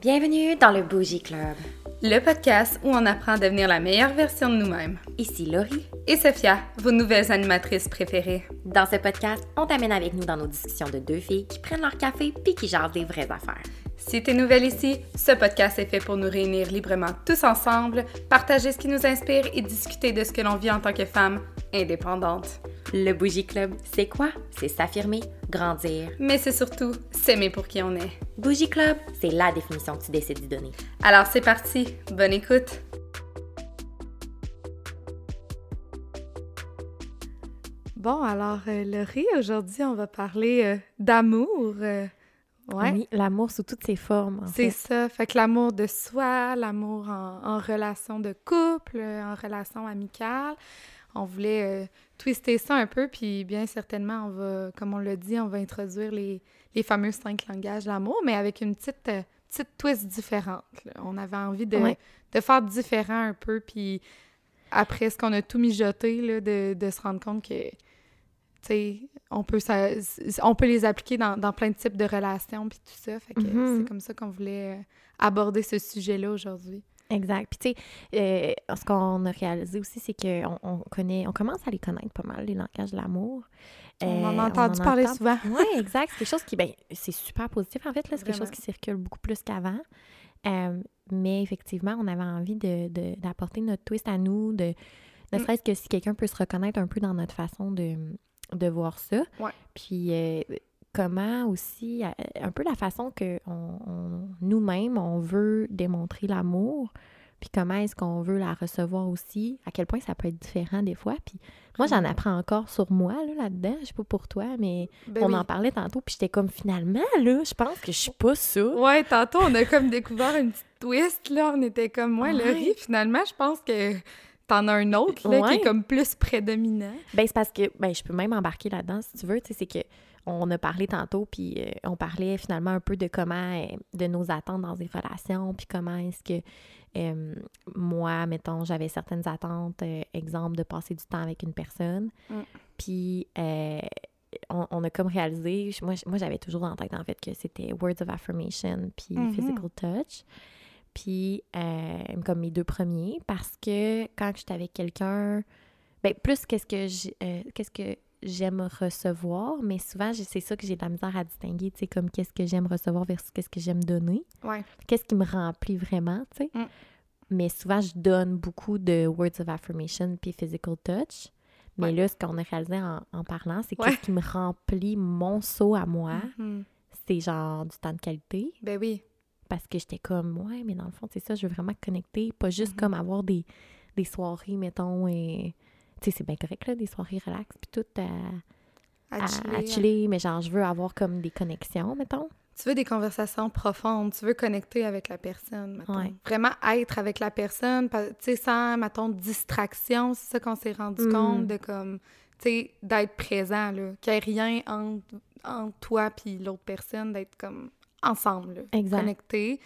Bienvenue dans le Bougie Club. Le podcast où on apprend à devenir la meilleure version de nous-mêmes. Ici Laurie. Et Sophia, vos nouvelles animatrices préférées. Dans ce podcast, on t'amène avec nous dans nos discussions de deux filles qui prennent leur café puis qui jasent des vraies affaires. Si t'es nouvelle ici, ce podcast est fait pour nous réunir librement tous ensemble, partager ce qui nous inspire et discuter de ce que l'on vit en tant que femme indépendante. Le Bougie Club, c'est quoi? C'est s'affirmer, grandir. Mais c'est surtout s'aimer pour qui on est. Bougie Club, c'est la définition que tu décides d'y donner. Alors c'est parti, bonne écoute! Bon, alors euh, Laurie, aujourd'hui on va parler euh, d'amour. euh, ouais. Oui, l'amour sous toutes ses formes. C'est fait. ça. Fait que l'amour de soi, l'amour en, en relation de couple, en relation amicale. On voulait euh, twister ça un peu, puis bien certainement, on va, comme on l'a dit, on va introduire les, les fameux cinq langages de l'amour, mais avec une petite, euh, petite twist différente. là. On avait envie de, Ouais. de faire différent un peu, puis après ce qu'on a tout mijoté, là, de, de se rendre compte que, tu sais, on peut, ça, on peut les appliquer dans, dans plein de types de relations, puis tout ça. Fait que Mhm. c'est comme ça qu'on voulait euh, aborder ce sujet-là aujourd'hui. Exact. Puis tu sais, euh, ce qu'on a réalisé aussi, c'est qu'on on connaît, on commence à les connaître pas mal, les langages de l'amour. On en Euh, a entendu parler entend- souvent. Oui, exact. C'est quelque chose qui, ben, c'est super positif en fait. là. C'est quelque chose qui circule beaucoup plus qu'avant. Euh, mais effectivement, on avait envie de, de- d'apporter notre twist à nous, de ne Mm. serait-ce que si quelqu'un peut se reconnaître un peu dans notre façon de, de voir ça. Ouais. Puis euh, comment aussi, euh, un peu la façon que on, on- nous-mêmes, on veut démontrer l'amour, puis comment est-ce qu'on veut la recevoir aussi, à quel point ça peut être différent des fois. Puis moi, j'en Vraiment. apprends encore sur moi là, là-dedans. Je sais pas pour toi, mais Ben on oui. en parlait tantôt, puis j'étais comme finalement, là, je pense que je suis pas ça. Ouais, tantôt, on a comme découvert une petite twist, là. On était comme, ouais, le Ouais. riz, finalement, je pense que t'en as un autre, là, qui est comme plus prédominant. Ben, c'est parce que, ben, je peux même embarquer là-dedans si tu veux. Tu sais, c'est que on a parlé tantôt, puis euh, on parlait finalement un peu de comment, euh, de nos attentes dans des relations, puis comment est-ce que euh, moi, mettons, j'avais certaines attentes, exemple, de passer du temps avec une personne. Mm. Puis, on, on a comme réalisé, moi, moi j'avais toujours en tête, en fait, que c'était words of affirmation, puis Mhm. physical touch. Puis, comme mes deux premiers, parce que quand j'étais avec quelqu'un, ben plus qu'est-ce que euh, qu'est-ce que j'aime recevoir, mais souvent c'est ça que j'ai de la misère à distinguer, tu sais, comme qu'est-ce que j'aime recevoir versus qu'est-ce que j'aime donner, Ouais. qu'est-ce qui me remplit vraiment, tu sais. Mm. Mais souvent je donne beaucoup de words of affirmation puis physical touch. Mais Ouais. là, ce qu'on a réalisé en, en parlant, c'est que Ouais. ce qui me remplit mon saut à moi, Mhm. c'est genre du temps de qualité. Ben oui. Parce que j'étais comme, ouais, mais dans le fond, c'est ça, je veux vraiment connecter, pas juste Mhm. comme avoir des, des soirées, mettons, et. Tu sais, c'est bien correct, là, des soirées relax, puis tout à, À à, chiller. à chiller, mais genre, je veux avoir comme des connexions, mettons. Tu veux des conversations profondes, tu veux connecter avec la personne, mettons. Ouais. Vraiment être avec la personne, tu sais, sans, mettons, distraction, c'est ça qu'on s'est rendu Mm. compte, de comme, tu sais, d'être présent, là. Qu'il n'y ait rien entre, entre toi puis l'autre personne, d'être comme ensemble, là. Exact. Connectés.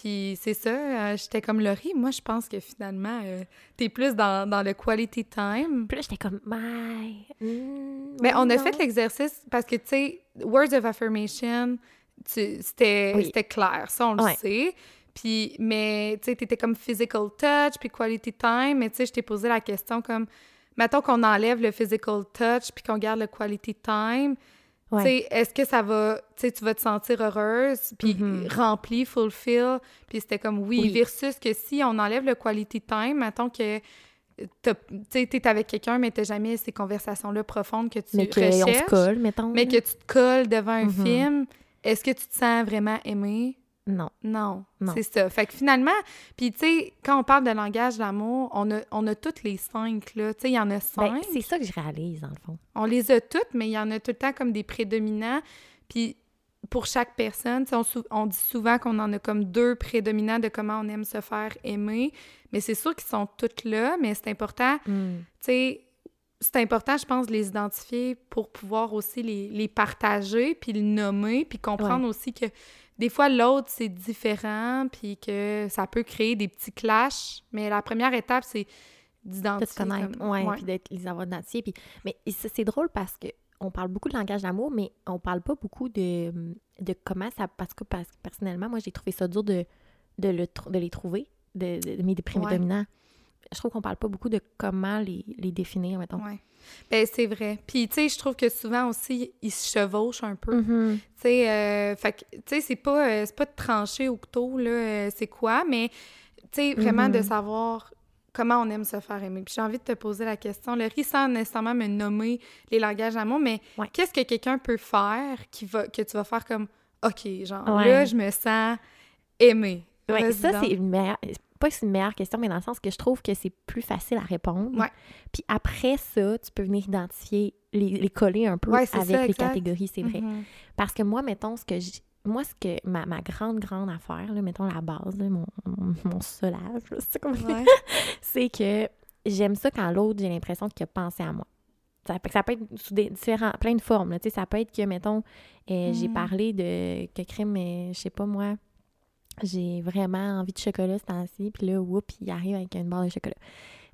Puis c'est ça, euh, j'étais comme Laurie, moi je pense que finalement, euh, t'es plus dans, dans le quality time. Puis là, j'étais comme, my. mm, Mais on a fait l'exercice parce que, tu sais, Words of Affirmation, c'était Oui. clair, ça, on le Ouais. sait. Puis, mais, tu sais, t'étais comme physical touch, puis quality time, mais tu sais, je t'ai posé la question comme, mettons qu'on enlève le physical touch, puis qu'on garde le quality time, Ouais. sais, est-ce que ça va, tu sais, tu vas te sentir heureuse, puis Mhm. remplie, fulfill, puis c'était comme oui, Oui. versus que si on enlève le quality time, mettons que t'es avec quelqu'un, mais t'as jamais ces conversations-là profondes que tu Mais recherches, se colle, mettons. mais que tu te colles devant un Mhm. film, est-ce que tu te sens vraiment aimé? Non. Non, Non. c'est ça. Fait que finalement, puis tu sais, quand on parle de langage d'amour, on a, on a toutes les cinq, là. Tu sais, il y en a Ben, cinq. c'est ça que je réalise, dans le fond. On les a toutes, mais il y en a tout le temps comme des prédominants. Puis pour chaque personne, tu sais, on, on dit souvent qu'on en a comme deux prédominants de comment on aime se faire aimer. Mais c'est sûr qu'ils sont toutes là, mais c'est important, Mm. tu sais, c'est important, je pense, de les identifier pour pouvoir aussi les, les partager, puis le nommer, puis comprendre aussi que des fois, l'autre, c'est différent, puis que ça peut créer des petits clashs. Mais la première étape, c'est de d'identifier. te connaître, comme- ouais, ouais. puis d'être les avoir identifiés. Puis, mais c'est drôle parce que on parle beaucoup de langage d'amour, mais on parle pas beaucoup de, de comment ça. Parce que, parce que personnellement, moi, j'ai trouvé ça dur de, de, le, de les trouver, de, de- de mes prédominants. Je trouve qu'on parle pas beaucoup de comment les, les définir, mettons. Ouais. Ben, c'est vrai. Puis, tu sais, je trouve que souvent aussi, ils se chevauchent un peu. Mhm. Tu sais, euh, fait que, tu sais, c'est pas, euh, c'est pas de trancher au couteau, là, euh, c'est quoi, mais, tu sais, vraiment de Mhm. savoir comment on aime se faire aimer. Puis j'ai envie de te poser la question, Laurie, sans nécessairement me nommer les langages d'amour, mais Ouais. qu'est-ce que quelqu'un peut faire qui va, que tu vas faire comme, OK, genre, Ouais. là, je me sens aimée. Ouais, ça, c'est. Pas que c'est une meilleure question, mais dans le sens que je trouve que c'est plus facile à répondre. Ouais. Puis après ça, tu peux venir identifier, les, les coller un peu Ouais, avec ça, les exact. catégories, c'est vrai. Mhm. Parce que moi, mettons, ce que j- moi, ce que ma, ma grande, grande affaire, là, mettons la base, là, mon, mon, mon solage, c'est comme Ouais. c'est que j'aime ça quand l'autre, j'ai l'impression qu'il a pensé à moi. Ça, peut- ça peut être sous des différents, plein de formes. là, ça peut être que, mettons, euh, j'ai Mhm. parlé de que crème, euh, je sais pas moi, j'ai vraiment envie de chocolat ce temps-ci, puis là, whoop, il arrive avec une barre de chocolat.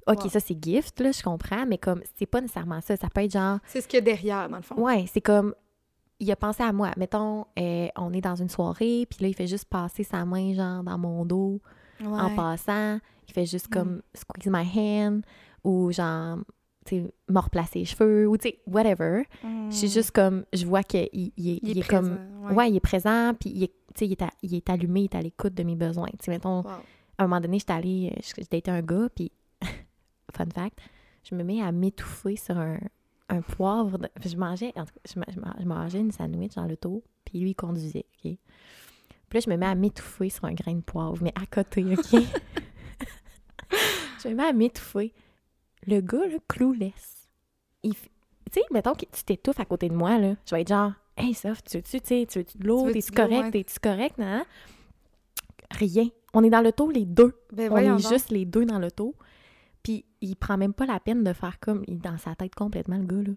OK, Wow. ça, c'est gift, là, je comprends, mais comme, c'est pas nécessairement ça. Ça peut être genre, C'est ce qu'il y a derrière, dans le fond. Ouais, c'est comme il a pensé à moi. Mettons, euh, on est dans une soirée, puis là, il fait juste passer sa main, genre, dans mon dos en passant. Il fait juste Mm. comme squeeze my hand ou genre, me replacer les cheveux ou tu sais, whatever. Mm. Je suis juste comme, je vois qu'il il, il est, Il est il est comme, présent, ouais. il est présent, puis il est, il est, à- il est allumé, il est à l'écoute de mes besoins. Tu sais, mettons, Wow. à un moment donné, j'étais allée, daté un gars, puis, fun fact, je me mets à m'étouffer sur un, un poivre. de- Je mangeais, en tout cas, je mangeais une sandwich dans l'auto, puis lui, il conduisait, OK? Puis là, je me mets à m'étouffer sur un grain de poivre, mais à côté, OK? je me mets à m'étouffer. Le gars, là, clueless. Il Tu sais, mettons que tu t'étouffes à côté de moi, là, je vais être genre, « Hey, Soph, tu veux-tu, tu sais, tu veux-tu de l'eau? T'es-tu correct? T'es-tu correct? Non. Rien. On est dans l'auto, les deux. Ben On est donc. juste les deux dans l'auto. Puis il prend même pas la peine de faire comme. Il est dans sa tête complètement, le gars, là.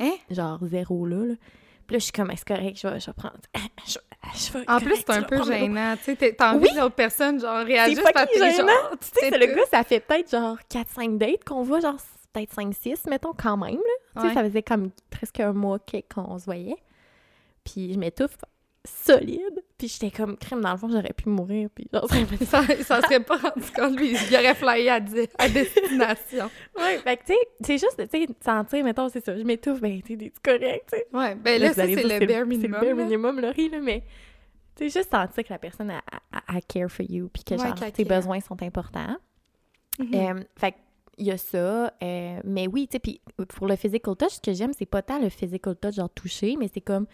Hein? Genre zéro, là. là. Puis là, je suis comme, est-ce correct? Je vais, je vais prendre. Je, je vais- En plus, c'est un peu gênant. Tu sais, t'as envie Oui. que l'autre personne, genre, C'est que t'es gênant. genre, Tu sais, c'est le gars, ça fait peut-être genre 4-5 dates qu'on voit, genre peut-être 5-6, mettons, quand même, là. Tu sais, ça faisait comme presque un mois qu'on se voyait. Puis je m'étouffe solide. Puis j'étais comme, crème, dans le fond, j'aurais pu mourir. Puis genre, ça s'en serait pas rendu compte, lui. Il aurait flyé à, à destination. Ouais, fait que, tu sais, c'est juste, tu sais, sentir, mettons, c'est ça, je m'étouffe, ben, tu sais, correct, tu sais. Ouais, ben là, ça, c'est le bare C'est minimum. le bare là. minimum, Laurie, là, mais, tu sais, juste sentir que la personne a, a- a care for you, puis que, Ouais, genre, tes care. besoins sont importants. Mhm. Euh, fait il y a ça, euh, mais oui, tu sais, puis pour le physical touch, ce que j'aime, c'est pas tant le physical touch, genre toucher, mais c'est comme,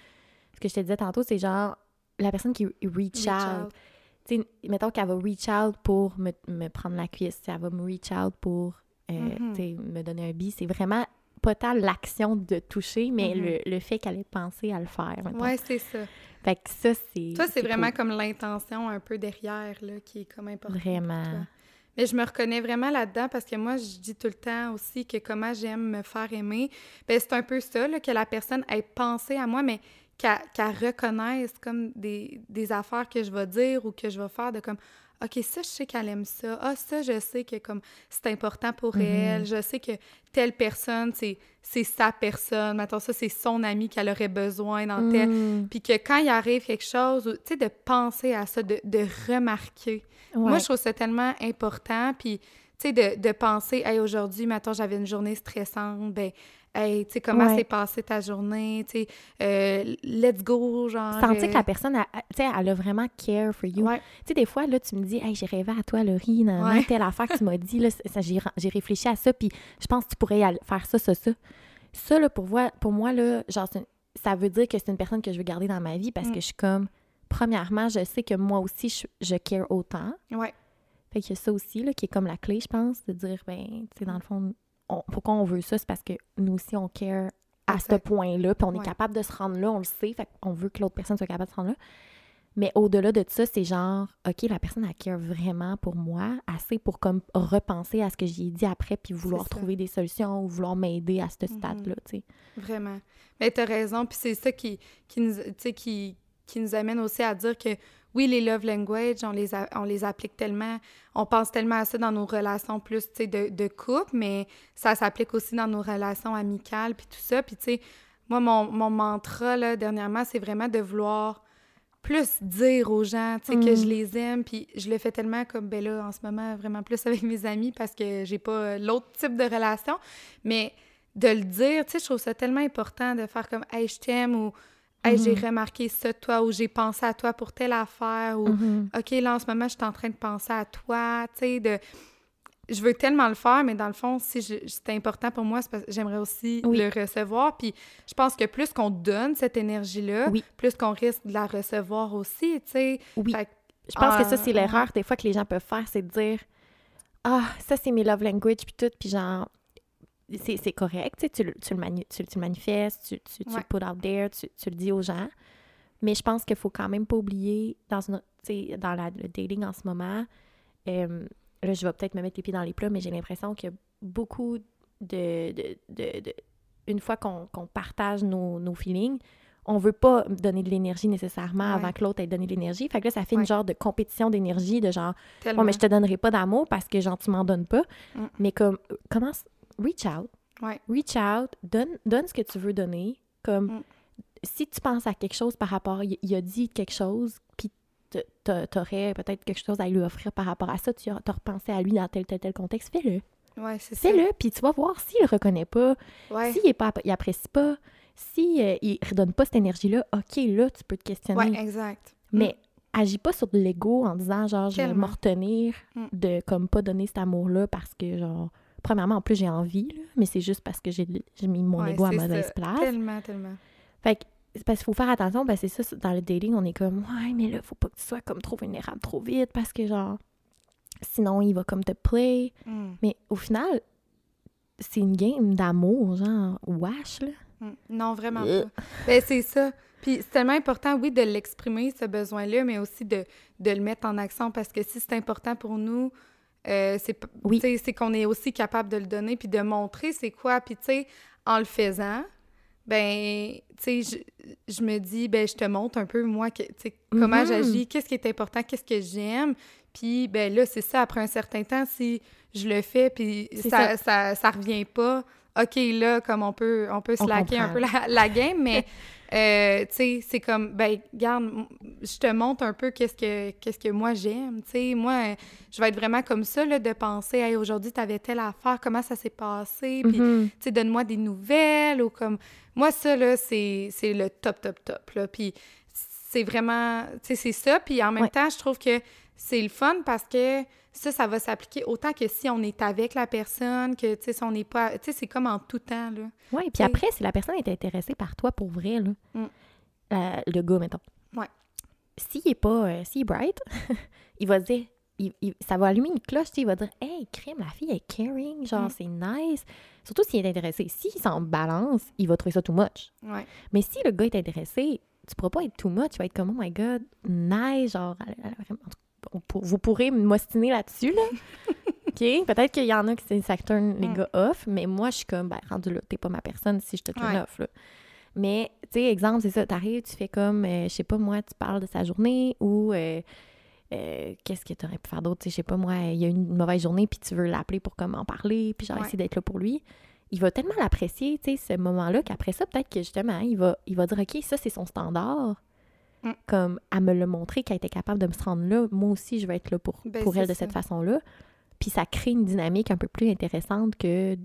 ce que je te disais tantôt, c'est genre, la personne qui reach, Reach out. out. Mettons qu'elle va reach out pour me, me prendre la cuisse, elle va me reach out pour euh, sais, me donner un bis. C'est vraiment pas tant l'action de toucher, mais Mhm. le, le fait qu'elle ait pensé à le faire. mettons. Ouais, c'est ça. Fait que ça, c'est. Toi, c'est vraiment cool. comme l'intention un peu derrière, là, qui est comme importante. Vraiment. Mais je me reconnais vraiment là-dedans parce que moi, je dis tout le temps aussi que comment j'aime me faire aimer. Ben, c'est un peu ça, là, que la personne ait pensé à moi, mais qu'elle qu'elle reconnaisse comme des, des affaires que je vais dire ou que je vais faire de comme OK, ça, je sais qu'elle aime ça. Ah, ça, je sais que comme c'est important pour Mhm. elle. Je sais que telle personne, c'est c'est sa personne. Maintenant, ça, c'est son ami qu'elle aurait besoin dans. Mm. Puis que quand il arrive quelque chose, tu sais, de penser à ça, de, de remarquer. Moi, je trouve ça tellement important. Puis, tu sais, de, de penser, hey, aujourd'hui, maintenant, j'avais une journée stressante, ben, hey, tu sais, comment Ouais. s'est passée ta journée, tu sais, euh, let's go, genre. Sentir euh, que la personne, tu sais, elle a vraiment care for you. Ouais, Tu sais, des fois, là, tu me dis, hey, j'ai rêvé à toi, Laurie, dans Ouais. telle affaire que tu m'as dit, là, j'ai, réfléchi à ça, puis je pense que tu pourrais aller- faire ça, ça, ça. Ça, là, pour, voir, pour moi, là, genre, ça veut dire que c'est une personne que je veux garder dans ma vie parce Mm. que je suis comme, premièrement, je sais que moi aussi, je, je care autant. ouais, Fait a ça aussi, là, qui est comme la clé, je pense, de dire, ben, tu sais, dans le fond, on- pourquoi on veut ça? C'est parce que nous aussi, on care à ce point-là, puis on est capable de se rendre là, on le sait, fait qu'on veut que l'autre personne soit capable de se rendre là. Mais au-delà de ça, c'est genre, OK, la personne, elle care vraiment pour moi, assez pour comme repenser à ce que j'ai dit après, puis vouloir trouver des solutions ou vouloir m'aider à ce Mhm. stade-là, tu sais. vraiment. Mais t'as raison, puis c'est ça qui, qui, nous, qui, qui nous amène aussi à dire que oui, les love language, on les, a- on les applique tellement, on pense tellement à ça dans nos relations plus, tu sais, de, de couple, mais ça s'applique aussi dans nos relations amicales, puis tout ça. Puis, tu sais, moi, mon, mon mantra, là, dernièrement, c'est vraiment de vouloir plus dire aux gens, tu sais, que je Mm. les aime, puis je le fais tellement comme, ben là, en ce moment, vraiment plus avec mes amis parce que j'ai pas euh, l'autre type de relation, mais de le dire, tu sais, je trouve ça tellement important de faire comme, hey, je t'aime, ou hey, j'ai Mhm. remarqué ça de toi, ou j'ai pensé à toi pour telle affaire, ou Mhm. OK, là, en ce moment, je suis en train de penser à toi, tu sais, de... Je veux tellement le faire, mais dans le fond, si c'est important pour moi, c'est parce que j'aimerais aussi Oui. le recevoir. Puis je pense que plus qu'on donne cette énergie-là, Oui. plus qu'on risque de la recevoir aussi, tu sais. Oui. Fait Je pense que ça, Ah, c'est l'erreur des fois que les gens peuvent faire, c'est de dire Ah, ça, c'est mes love language, puis tout, puis genre, c'est correct, tu tu, le- tu, le mani- tu, tu le manifestes, tu, tu, tu Ouais. le put out there, tu, tu le dis aux gens. Mais je pense qu'il faut quand même pas oublier, dans, une, dans la- le dating en ce moment, euh, là, je vais peut-être me mettre les pieds dans les plats, mais j'ai l'impression qu'il y a beaucoup de. de, de- de- une fois qu'on qu'on partage nos, nos feelings, on veut pas donner de l'énergie nécessairement Ouais. avant que l'autre ait donné de l'énergie. Fait que là, ça fait Ouais. une genre de compétition d'énergie, de genre, Tellement. bon, mais je te donnerai pas d'amour parce que genre, tu m'en donnes pas. Mm. Mais comme, commence, reach out. Ouais. Reach out, donne, donne ce que tu veux donner. Comme, Mm. si tu penses à quelque chose par rapport, il, il a dit quelque chose, puis t'aurais peut-être quelque chose à lui offrir par rapport à ça, tu as, repensé à lui dans tel, tel, tel contexte, fais-le. Ouais, c'est ça. Fais-le, puis tu vas voir s'il le reconnaît pas, Ouais. s'il est pas, il apprécie pas, si euh, il redonne pas cette énergie-là, ok, là, tu peux te questionner. Ouais, exact. Mais agis pas sur de l'ego en disant genre je vais Tellement. me retenir Mm. de comme pas donner cet amour-là parce que genre premièrement en plus j'ai envie là, mais c'est juste parce que j'ai mis mon Ouais, ego à mauvaise ça. place. Tellement, tellement. Fait que parce qu'il faut faire attention, ben c'est ça, dans le dating, on est comme Ouais, mais là, faut pas que tu sois comme trop vulnérable trop vite parce que genre sinon il va comme te play. Mm. Mais au final, c'est une game d'amour, genre wesh là. Mm. Non, vraiment Euh. pas. Ben, c'est ça. Puis c'est tellement important, oui, de l'exprimer, ce besoin-là, mais aussi de, de le mettre en action parce que si c'est important pour nous, euh, c'est Oui. qu'on est aussi capable de le donner puis de montrer c'est quoi. Puis, tu sais, en le faisant, ben, tu sais, je, je me dis, ben, je te montre un peu, moi, que, tu sais, comment Mhm. j'agis, qu'est-ce qui est important, qu'est-ce que j'aime. Puis, ben là, c'est ça, après un certain temps, si je le fais, puis ça, ça, ça revient pas, OK, là, comme on peut, on peut slacker un peu la, la game, mais, euh, tu sais, c'est comme, ben, regarde, m- je te montre un peu qu'est-ce que, qu'est-ce que moi j'aime, tu sais, moi, je vais être vraiment comme ça, là, de penser, hey, aujourd'hui, t'avais telle affaire, comment ça s'est passé, puis, Mhm. tu sais, donne-moi des nouvelles, ou comme, moi, ça, là, c'est c'est le top, top, top, là, puis c'est vraiment, tu sais, c'est ça, puis en même Ouais. temps, je trouve que c'est le fun parce que ça, ça va s'appliquer autant que si on est avec la personne, que, tu sais, si on n'est pas, tu sais, c'est comme en tout temps, là. Ouais, puis T'sais- après, si la personne est intéressée par toi pour vrai, là, Mm. euh, le gars, mettons. Ouais. S'il est pas, euh, s'il est bright, il va se dire, il- il- ça va allumer une cloche, tu sais, il va dire, hey, crème, la fille est caring, genre, Mm. c'est nice. Surtout s'il est intéressé. S'il s'en balance, il va trouver ça too much. Ouais. Mais si le gars est intéressé, tu pourras pas être too much, tu vas être comme, oh my god, nice, genre, elle- elle a vraiment- en tout cas, on pour- vous pourrez m'ostiner là-dessus, là. OK? Peut-être qu'il y en a qui ça turn les Mm. gars off, mais moi, je suis comme, ben, rendu là, t'es pas ma personne si je te turn Ouais. off, là. Mais, tu sais, exemple, c'est ça, t'arrives, tu fais comme, euh, je sais pas, moi, tu parles de sa journée ou euh, euh, qu'est-ce que t'aurais pu faire d'autre? Tu sais, je sais pas, moi, il y a eu une mauvaise journée, puis tu veux l'appeler pour comme en parler, puis genre Ouais. essayer d'être là pour lui. Il va tellement l'apprécier, tu sais, ce moment-là, qu'après ça, peut-être que justement, il va, il va dire, OK, ça, c'est son standard. Mm. Comme, à me le montrer, qu'elle était capable de me se rendre là, moi aussi, je vais être là pour, Ben, pour elle de ça. cette façon-là. Puis ça crée une dynamique un peu plus intéressante que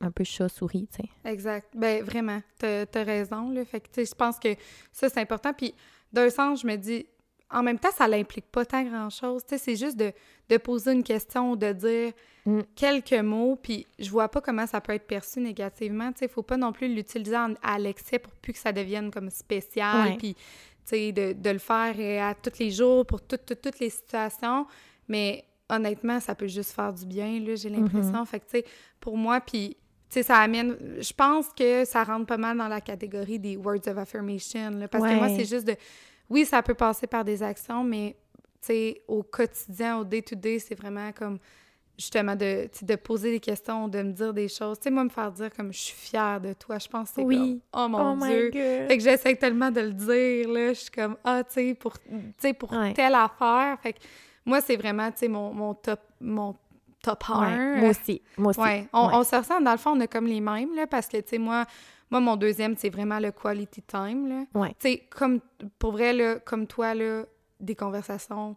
un peu chat-souris, tu sais. Exact. Ben vraiment, t'as as raison, là. Fait que, je pense que ça, c'est important. Puis, d'un sens, je me dis, en même temps, ça l'implique pas tant grand-chose. Tu sais, c'est juste de, de poser une question, de dire Mm. quelques mots, puis je vois pas comment ça peut être perçu négativement. Tu sais, faut pas non plus l'utiliser à l'excès pour plus que ça devienne comme spécial, puis, de, de le faire euh, à tous les jours, pour toutes, les situations. Mais honnêtement, ça peut juste faire du bien, là, j'ai l'impression. Fait que, tu sais, pour moi, puis tu sais, ça amène. Je pense que ça rentre pas mal dans la catégorie des words of affirmation. là, parce que moi, c'est juste de. Oui, ça peut passer par des actions, mais tu sais, au quotidien, au day-to-day, c'est vraiment comme justement de, de poser des questions, de me dire des choses. Tu sais, moi, me faire dire comme je suis fière de toi, je pense que c'est Oui. comme oh mon oh Dieu. Fait que j'essaie tellement de le dire, là. Je suis comme, ah, tu sais, pour, tu sais, pour Ouais. telle affaire. Fait que moi, c'est vraiment, tu sais, mon, mon top, mon top Ouais, un. moi aussi, moi aussi. Ouais, on, Ouais. on se ressent, dans le fond, on a comme les mêmes, là, parce que, tu sais, moi, Moi, mon deuxième, c'est vraiment le quality time, là. Tu sais, comme, pour vrai, là, comme toi, là, des conversations,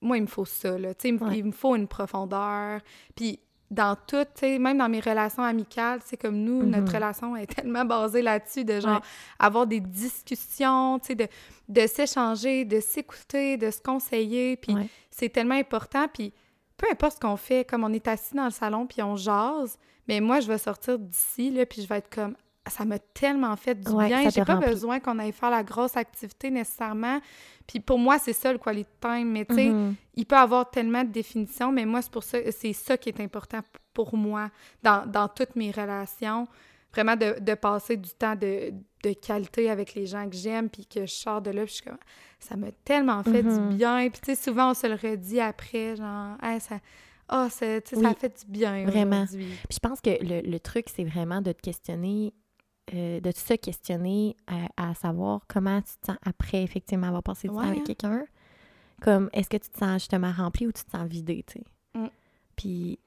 moi, il me faut ça, là. Tu sais, il me- Ouais. il me faut une profondeur. Puis dans tout, tu sais, même dans mes relations amicales, sais, comme nous, notre relation est tellement basée là-dessus, de genre Ouais. avoir des discussions, tu sais, de, de s'échanger, de s'écouter, de se conseiller, puis Ouais. c'est tellement important, puis peu importe ce qu'on fait, comme on est assis dans le salon, puis on jase, mais moi, je vais sortir d'ici, là, puis je vais être comme, ça m'a tellement fait du Ouais, bien, j'ai pas besoin qu'on aille faire la grosse activité nécessairement, puis pour moi, c'est ça le quality time, mais tu sais, Mhm. il peut avoir tellement de définitions, mais moi, c'est pour ça, c'est ça qui est important pour moi dans, dans toutes mes relations. Vraiment de, de passer du temps de, de qualité avec les gens que j'aime, puis que je sors de là, puis je suis comme, ça m'a tellement fait du bien. Puis tu sais, souvent, on se le redit après, genre, Hey, ça, oh, ça, fait du bien vraiment. Puis je pense que le, le truc, c'est vraiment de te questionner, euh, de se questionner à, à savoir comment tu te sens après, effectivement, avoir passé du Ouais, temps avec quelqu'un. Comme, est-ce que tu te sens justement rempli ou tu te sens vidé, tu sais? Mm. Puis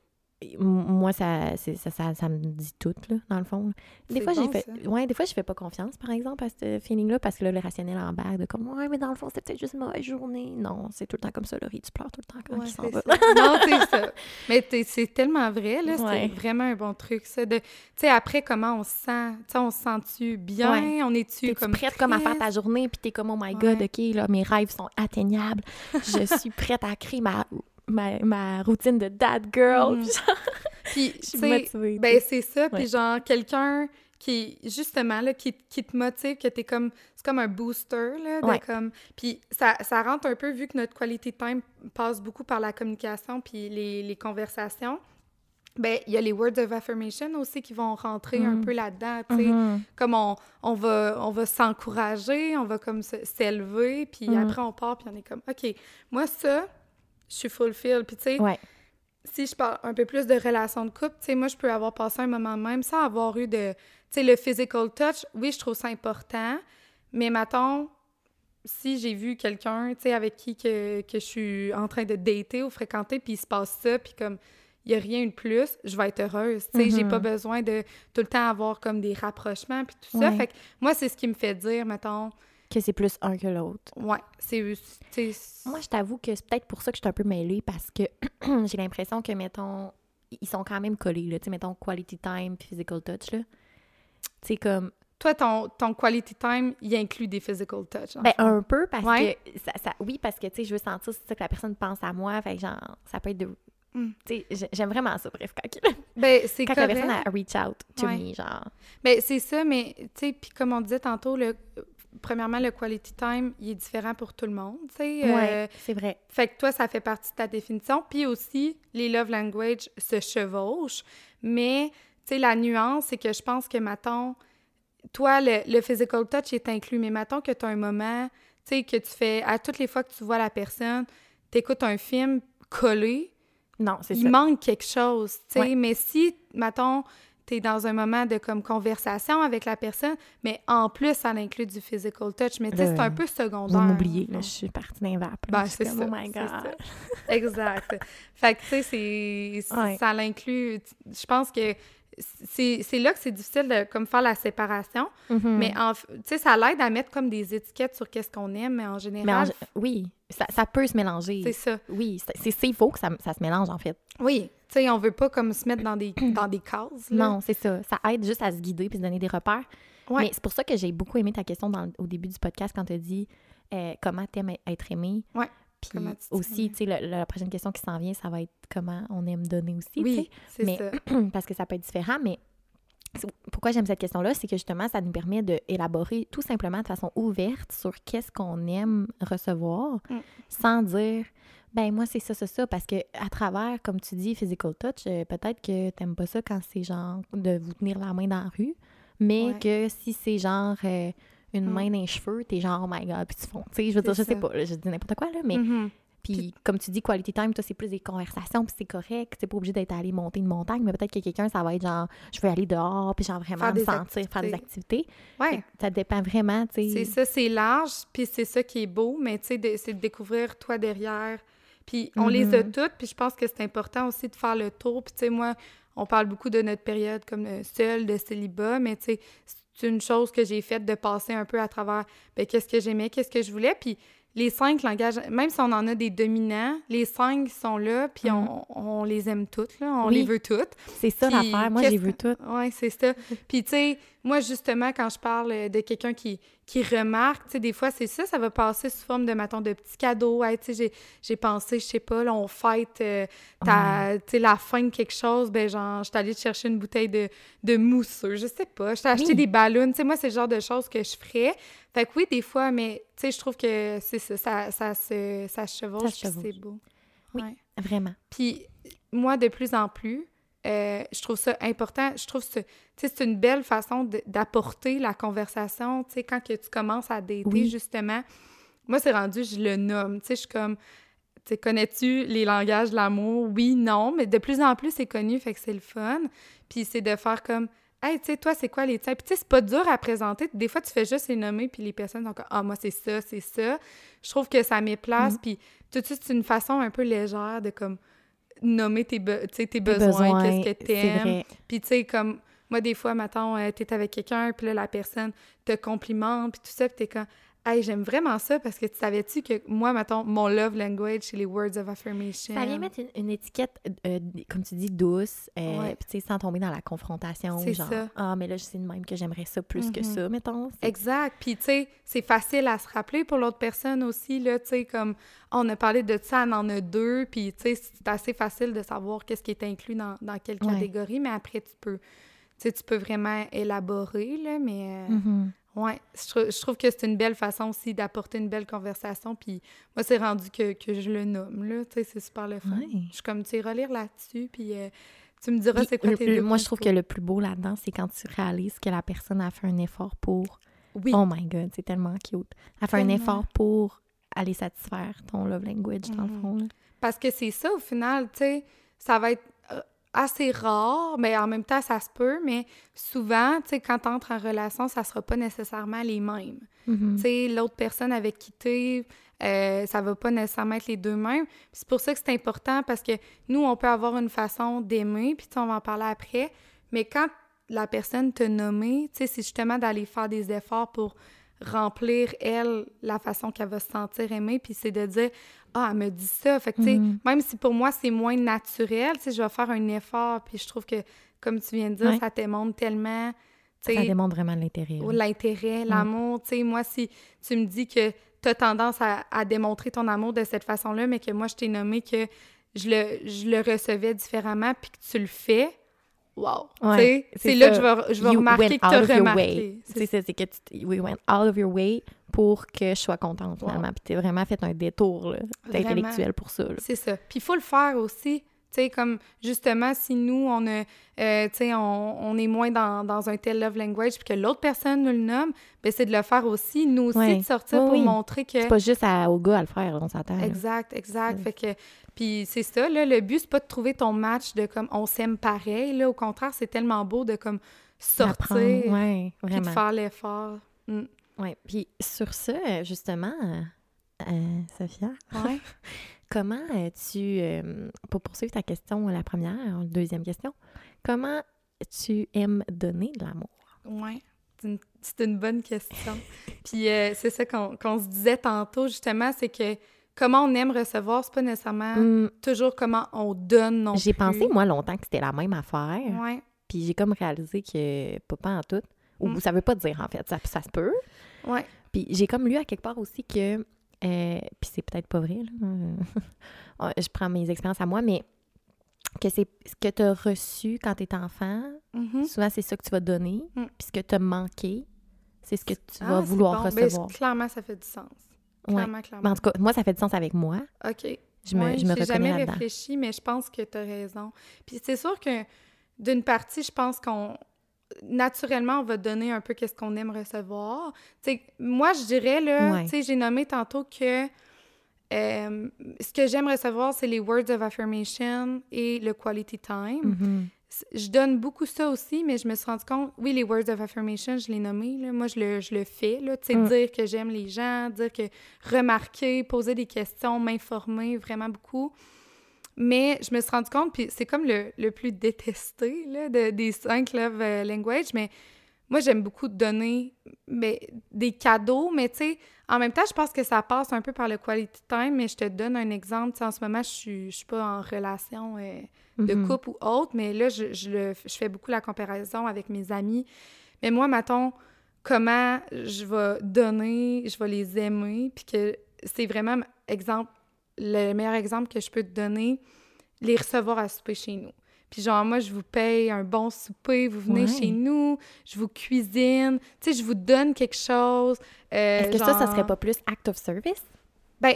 moi, ça, c'est- ça, ça, ça me dit tout, là, dans le fond. Des fois, bon, j'ai fait... Ouais, des fois, je fais pas confiance, par exemple, à ce feeling-là, parce que là, le rationnel embarque de comme, ouais, mais dans le fond, c'était peut-être juste une mauvaise journée. Non, c'est tout le temps comme ça, Laurie, tu pleures tout le temps quand Ouais, il s'en va. ça. non, c'est ça. Mais c'est tellement vrai, là. Ouais. C'est vraiment un bon truc, ça. De, tu sais, après, comment on se sent? Tu sais, on se sent-tu bien? Ouais. On est-tu comme prête comme à faire ta journée, puis t'es comme, oh my God. OK, là, mes rêves sont atteignables. Je suis prête à créer ma, ma, ma routine de dad girl. Mhm. Puis je suis motivée. ben c'est ça. Puis Ouais. genre, quelqu'un qui, justement, là, qui, qui te motive, que t'es comme... C'est comme un booster, là, de Ouais. comme... Puis ça, ça rentre un peu, vu que notre quality time passe beaucoup par la communication puis les, les conversations, ben il y a les words of affirmation aussi qui vont rentrer un Mhm. peu là-dedans, tu sais. Mhm. Comme on, on va, on va s'encourager, on va comme s'élever, puis Mhm. après on part, puis on est comme, OK, moi ça, je suis fulfilled. Puis tu sais, Ouais. si je parle un peu plus de relations de couple, tu sais, moi, je peux avoir passé un moment même sans avoir eu de... Tu sais, le physical touch, oui, je trouve ça important, mais mettons, si j'ai vu quelqu'un, tu sais, avec qui que, que je suis en train de dater ou fréquenter, puis il se passe ça, puis comme il n'y a rien de plus, je vais être heureuse. Tu sais, j'ai pas besoin de tout le temps avoir comme des rapprochements, puis tout ça. Fait que moi, c'est ce qui me fait dire, mettons, Que c'est plus un que l'autre. ouais, c'est... Moi, je t'avoue que c'est peut-être pour ça que je suis un peu mêlée, parce que j'ai l'impression que, mettons, ils sont quand même collés, là. Tu sais, mettons, quality time puis physical touch, là. Tu sais, comme... Toi, ton, ton quality time, il inclut des physical touch. Ben, fond. un peu, parce Ouais. que... Ça, ça- oui, parce que, tu sais, je veux sentir c'est ça que la personne pense à moi, fait que, genre, ça peut être de... Mm. Tu sais, j'ai- j'aime vraiment ça, bref, quand, Ben, c'est quand la personne a reach out to Ouais. me, genre... Ben, c'est ça, mais, tu sais, puis comme on disait tantôt, le, premièrement, le quality time, il est différent pour tout le monde, tu sais. euh, Ouais, c'est vrai. fait que toi, ça fait partie de ta définition. Puis aussi, les love language se chevauchent. Mais, tu sais, la nuance, c'est que je pense que, mettons, toi, le, le physical touch est inclus, mais mettons que tu as un moment, tu sais, que tu fais, à toutes les fois que tu vois la personne, tu écoutes un film collé, Non, c'est il ça. manque quelque chose, tu sais. Ouais. Mais si, mettons, tu es dans un moment de comme conversation avec la personne, mais en plus, ça inclut du physical touch. Mais tu sais, c'est un peu Vous secondaire. là, dans je suis partie d'un vape. Ben, c'est ça, Oh my God. ça. Exact. fait que, tu sais, Ouais. ça l'inclut. Je pense que c'est, là que c'est difficile de comme faire la séparation. Mhm. Mais, tu sais, ça l'aide à mettre comme des étiquettes sur qu'est-ce qu'on aime, mais en Mais en général, gé- oui, ça, ça peut se mélanger. c'est ça. Oui, c'est- faux que ça, ça se mélange, en fait. Oui, tu sais, on veut pas comme se mettre dans des, dans des cases. là. Non, c'est ça. Ça aide juste à se guider puis se donner des repères. Ouais. Mais c'est pour ça que j'ai beaucoup aimé ta question dans au début du podcast quand tu as dit euh, comment t'aimes être aimé. Ouais. Puis aussi, tu sais, la prochaine question qui s'en vient, ça va être comment on aime donner aussi. Oui, c'est mais- ça. parce que ça peut être différent, mais pourquoi j'aime cette question-là, c'est que justement, ça nous permet d'élaborer tout simplement de façon ouverte sur qu'est-ce qu'on aime recevoir, Mm. sans dire, ben moi, c'est ça, ça, ça, parce que à travers, comme tu dis, physical touch, euh, peut-être que t'aimes pas ça quand c'est genre de vous tenir la main dans la rue, mais Ouais. que si c'est genre euh, une Mm. main dans les cheveux, t'es genre, oh my god, puis tu fonds. Tu sais, je veux dire, je C'est sais pas, là, je dis n'importe quoi, là, mais Mhm. puis, comme tu dis, quality time, toi, c'est plus des conversations, puis c'est correct. C'est pas obligé d'être allé monter une montagne, mais peut-être que quelqu'un, ça va être genre, je veux aller dehors, puis genre vraiment me sentir, faire des activités. Ouais. Ça dépend vraiment, tu C'est sais. ça, c'est large, puis c'est ça qui est beau, mais tu sais, c'est de découvrir toi derrière. Puis on les a Mhm. toutes, puis je pense que c'est important aussi de faire le tour. Puis tu sais, moi, on parle beaucoup de notre période comme euh, seule, de célibat, mais tu sais, c'est une chose que j'ai faite de passer un peu à travers ben, qu'est-ce que j'aimais, qu'est-ce que je voulais. Puis les cinq langages, même si on en a des dominants, les cinq sont là, puis Mhm. on, on les aime toutes, là, on Oui. les veut toutes. C'est ça l'affaire. Moi, qu'est-ce j'ai vu que- tout. Ouais, c'est ça. Puis, tu sais, moi, justement, quand je parle de quelqu'un qui, qui remarque, tu sais, des fois, c'est ça, ça va passer sous forme de, mettons, de petits cadeaux. Hey, tu sais, j'ai- pensé, je sais pas, là, on fête euh, ta- tu sais, la fin de quelque chose, ben genre, je suis allée te chercher une bouteille de, de mousseux, je sais pas. Je t'ai acheté Oui. des ballons. Tu sais, moi, c'est le genre de choses que je ferais. Fait que oui, des fois, mais, tu sais, je trouve que c'est ça, ça, ça se, ça se chevauche, Ça se puis chevauche. c'est beau. Oui. Ouais. Vraiment. Puis moi, de plus en plus, euh, je trouve ça important. Je trouve que c'est- tu sais, c'est une belle façon de- d'apporter la conversation. Tu sais, quand que tu commences à dater, Oui. justement, moi, c'est rendu, je le nomme. Tu sais, je suis comme, tu sais, connais-tu les langages de l'amour? Oui, non, mais de plus en plus, c'est connu, fait que c'est le fun. Puis c'est de faire comme, hey, tu sais, toi, c'est quoi les tiens? Puis tu sais, c'est pas dur à présenter. Des fois, tu fais juste les nommer, puis les personnes sont comme, ah, moi, c'est ça, c'est ça. Je trouve que ça met place, Mhm. puis tout de suite, c'est une façon un peu légère de comme nommer tes, be- tes besoins, qu'est-ce que t'aimes. Puis tu sais, comme moi, des fois, mettons, euh, t'es avec quelqu'un, puis là, la personne te complimente, puis tout ça, puis t'es comme, hey, j'aime vraiment ça parce que tu savais-tu que moi, mettons, mon love language, c'est les words of affirmation? Ça vient mettre une, une étiquette, euh, comme tu dis, douce, euh, Ouais. puis tu sais, sans tomber dans la confrontation. C'est genre, ça. ah, mais là, c'est de même que j'aimerais ça plus que Mhm. ça, mettons. Exact. Puis, tu sais, c'est facile à se rappeler pour l'autre personne aussi, là, tu sais, comme on a parlé de ça, on en a deux, puis, tu sais, c'est assez facile de savoir qu'est-ce qui est inclus dans, dans quelle Ouais. catégorie, mais après, tu peux, tu sais, tu peux vraiment élaborer, là, mais... euh, Mhm. Ouais, je, je trouve que c'est une belle façon aussi d'apporter une belle conversation. Puis moi, c'est rendu que, que je le nomme, là. Tu sais, c'est super le fun. Je suis comme, tu sais, relire là-dessus, puis euh, tu me diras c'est quoi le- tes le- deux Moi, je trouve que le plus beau là-dedans, c'est quand tu réalises que la personne a fait un effort pour. Oui, Oh my God, c'est tellement cute. Elle fait un effort pour aller satisfaire ton love language, dans Mhm. le fond. là. parce que c'est ça, au final, tu sais, ça va être assez rare, mais en même temps, ça se peut, mais souvent, tu sais, quand tu entres en relation, ça sera pas nécessairement les mêmes. Mhm. Tu sais, l'autre personne avec qui t'es, euh, ça va pas nécessairement être les deux mêmes. C'est pour ça que c'est important parce que nous, on peut avoir une façon d'aimer, puis tu on va en parler après. Mais quand la personne t'a nommé, tu sais, c'est justement d'aller faire des efforts pour remplir, elle, la façon qu'elle va se sentir aimée, puis c'est de dire « Ah, elle me dit ça! » Fait que, tu sais, Mhm. même si pour moi, c'est moins naturel, tu sais, je vais faire un effort, puis je trouve que, comme tu viens de dire, Ouais. ça démontre tellement, Ça démontre vraiment l'intérêt. l'intérêt, l'amour. Tu sais, moi, si tu me dis que tu as tendance à, à démontrer ton amour de cette façon-là, mais que moi, je t'ai nommé que je le, je le recevais différemment, puis que tu le fais, wow! Ouais, c'est là que je vais, je vais remarquer que tu as remarqué. C'est ça, c'est que tu we went out of your way pour que je sois contente, finalement. Puis t'as vraiment fait un détour là, intellectuel pour ça. C'est ça. Puis il faut le faire aussi. Tu sais, comme justement, si nous, on a, euh, on, on est moins dans, dans un tel love language, puis que l'autre personne nous le nomme, ben c'est de le faire aussi, nous aussi, Ouais. de sortir Oui, pour oui. montrer que. C'est pas juste à, au gars à le faire, on s'entend. Exact, exact. Fait que, puis c'est ça, là, le but, c'est pas de trouver ton match de comme on s'aime pareil, là. Au contraire, c'est tellement beau de comme sortir, ouais, puis de faire l'effort. Mm. Ouais. Puis sur ça, euh, justement, euh, euh, Sophia, Ouais. comment tu, euh, pour poursuivre ta question, la première, la deuxième question, comment tu aimes donner de l'amour? Ouais, c'est une, bonne question. Puis euh, c'est ça qu'on se disait tantôt, justement, c'est que comment on aime recevoir, c'est pas nécessairement Hum, toujours comment on donne non j'ai pensé, moi, longtemps que c'était la même affaire. Ouais, Puis j'ai comme réalisé que pas, pas en tout. Ou Mm. ça veut pas dire, en fait. Ça, ça se peut. ouais. Puis j'ai comme lu à quelque part aussi que. Euh, puis c'est peut-être pas vrai, là. euh, je prends mes expériences à moi, mais que c'est ce que tu as reçu quand tu es enfant, Mhm. souvent c'est ça que tu vas donner. Mm. Puis ce que tu as manqué, c'est ce que tu Ah, vas c'est vouloir bon. Ben, recevoir. clairement, ça fait du sens. Ouais. Clairement, Mais clairement. en tout cas, moi, ça fait du sens avec moi. OK. Je me, Ouais, je me reconnais jamais réfléchi, mais je pense que tu as raison. Puis c'est sûr que d'une partie, je pense qu'on naturellement, on va donner un peu qu'est-ce qu'on aime recevoir. Moi, je dirais, là, Ouais. tu sais, j'ai nommé tantôt que euh, ce que j'aime recevoir, c'est les words of affirmation et le quality time. Mhm. C- Je donne beaucoup ça aussi, mais je me suis rendu compte, oui, les words of affirmation, je l'ai nommé, là. Moi, je le, je le fais, là. Tu sais, Mm. dire que j'aime les gens, dire que remarquer, poser des questions, m'informer, vraiment beaucoup. Mais je me suis rendu compte, puis c'est comme le, le plus détesté là, de, des cinq love euh, language, mais moi, j'aime beaucoup donner mais, des cadeaux, mais tu sais, en même temps, je pense que ça passe un peu par le quality time, mais je te donne un exemple. en ce moment, je suis, je suis pas en relation euh, de Mhm. couple ou autre, mais là, je, je, le, je fais beaucoup la comparaison avec mes amis. Mais moi, mettons, comment je vais donner, je vais les aimer, puis que c'est vraiment, exemple, le meilleur exemple que je peux te donner, les recevoir à souper chez nous. Puis genre, moi, je vous paye un bon souper, vous venez Ouais. chez nous, je vous cuisine, tu sais, je vous donne quelque chose. euh, Est-ce que ça, ça serait pas plus act of service? Ben,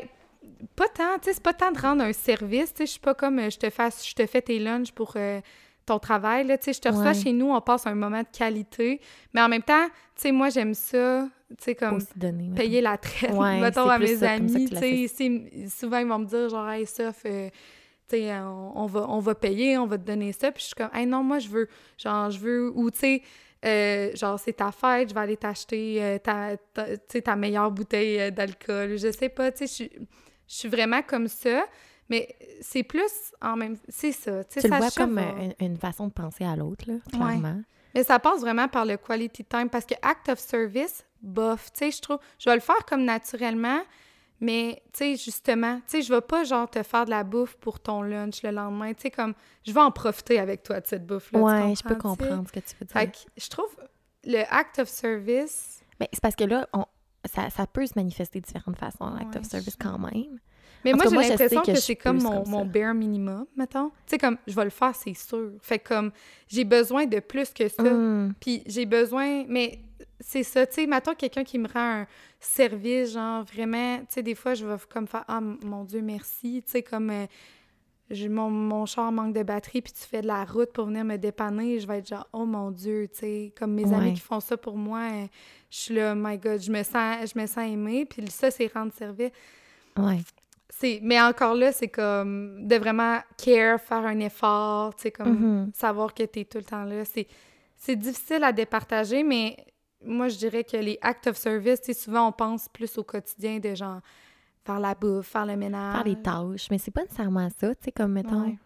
pas tant, tu sais, c'est pas tant de rendre un service, tu sais, je suis pas comme euh, je te fais, je te fais tes lunchs pour euh, ton travail, là, tu sais, je te reçois Ouais. chez nous, on passe un moment de qualité, mais en même temps, tu sais, moi, j'aime ça, tu sais, comme mettons. payer la traite, Ouais, mettons, à mes ça, ça amis, tu sais, souvent, ils vont me dire, genre, « Hey, Soph, euh, tu sais, on, on va, on va payer, on va te donner ça. » Puis je suis comme, « Hey, non, moi, je veux, genre, je veux... » Ou, tu sais, euh, genre, c'est ta fête, je vais aller t'acheter euh, ta, ta, tu sais, ta meilleure bouteille euh, d'alcool. Je sais pas, tu sais, je suis- je suis vraiment comme ça. Mais c'est plus en même... C'est ça, tu sais, Tu le ça vois comme euh, une, une façon de penser à l'autre, là, clairement. Mais ça passe vraiment par le quality time parce que act of service, bof, tu sais, je trouve, je vais le faire comme naturellement, mais tu sais, justement, tu sais, je vais pas genre te faire de la bouffe pour ton lunch le lendemain, tu sais, comme, je vais en profiter avec toi de cette bouffe-là. Ouais, je peux comprendre ce que tu veux dire. Fait que je trouve le act of service, Mais c'est parce que là, on, ça, ça peut se manifester de différentes façons, l'act Ouais, of service je- quand même. Mais En moi, j'ai l'impression que que, c'est comme mon, comme mon bare minimum, mettons. Tu sais, comme, je vais le faire, c'est sûr. Fait comme, j'ai besoin de plus que ça. Hum, Puis j'ai besoin, mais c'est ça, tu sais, mettons quelqu'un qui me rend un service, genre vraiment, tu sais, des fois, je vais comme faire « Ah, m- mon Dieu, merci », tu sais, comme euh, mon, mon char manque de batterie, puis tu fais de la route pour venir me dépanner, je vais être genre « Oh mon Dieu », tu sais, comme mes Ouais. amis qui font ça pour moi, euh, je suis là « My God », je me sens, je me sens aimée, puis ça, c'est rendre service. ouais. Mais encore là, c'est comme de vraiment care, faire un effort, tu sais, comme Mhm. savoir que tu es tout le temps là. C'est, difficile à départager, mais moi, je dirais que les acts of service, tu sais, souvent, on pense plus au quotidien de genre faire la bouffe, faire le ménage. Faire des tâches, mais c'est pas nécessairement ça, tu sais, comme mettons. Ouais.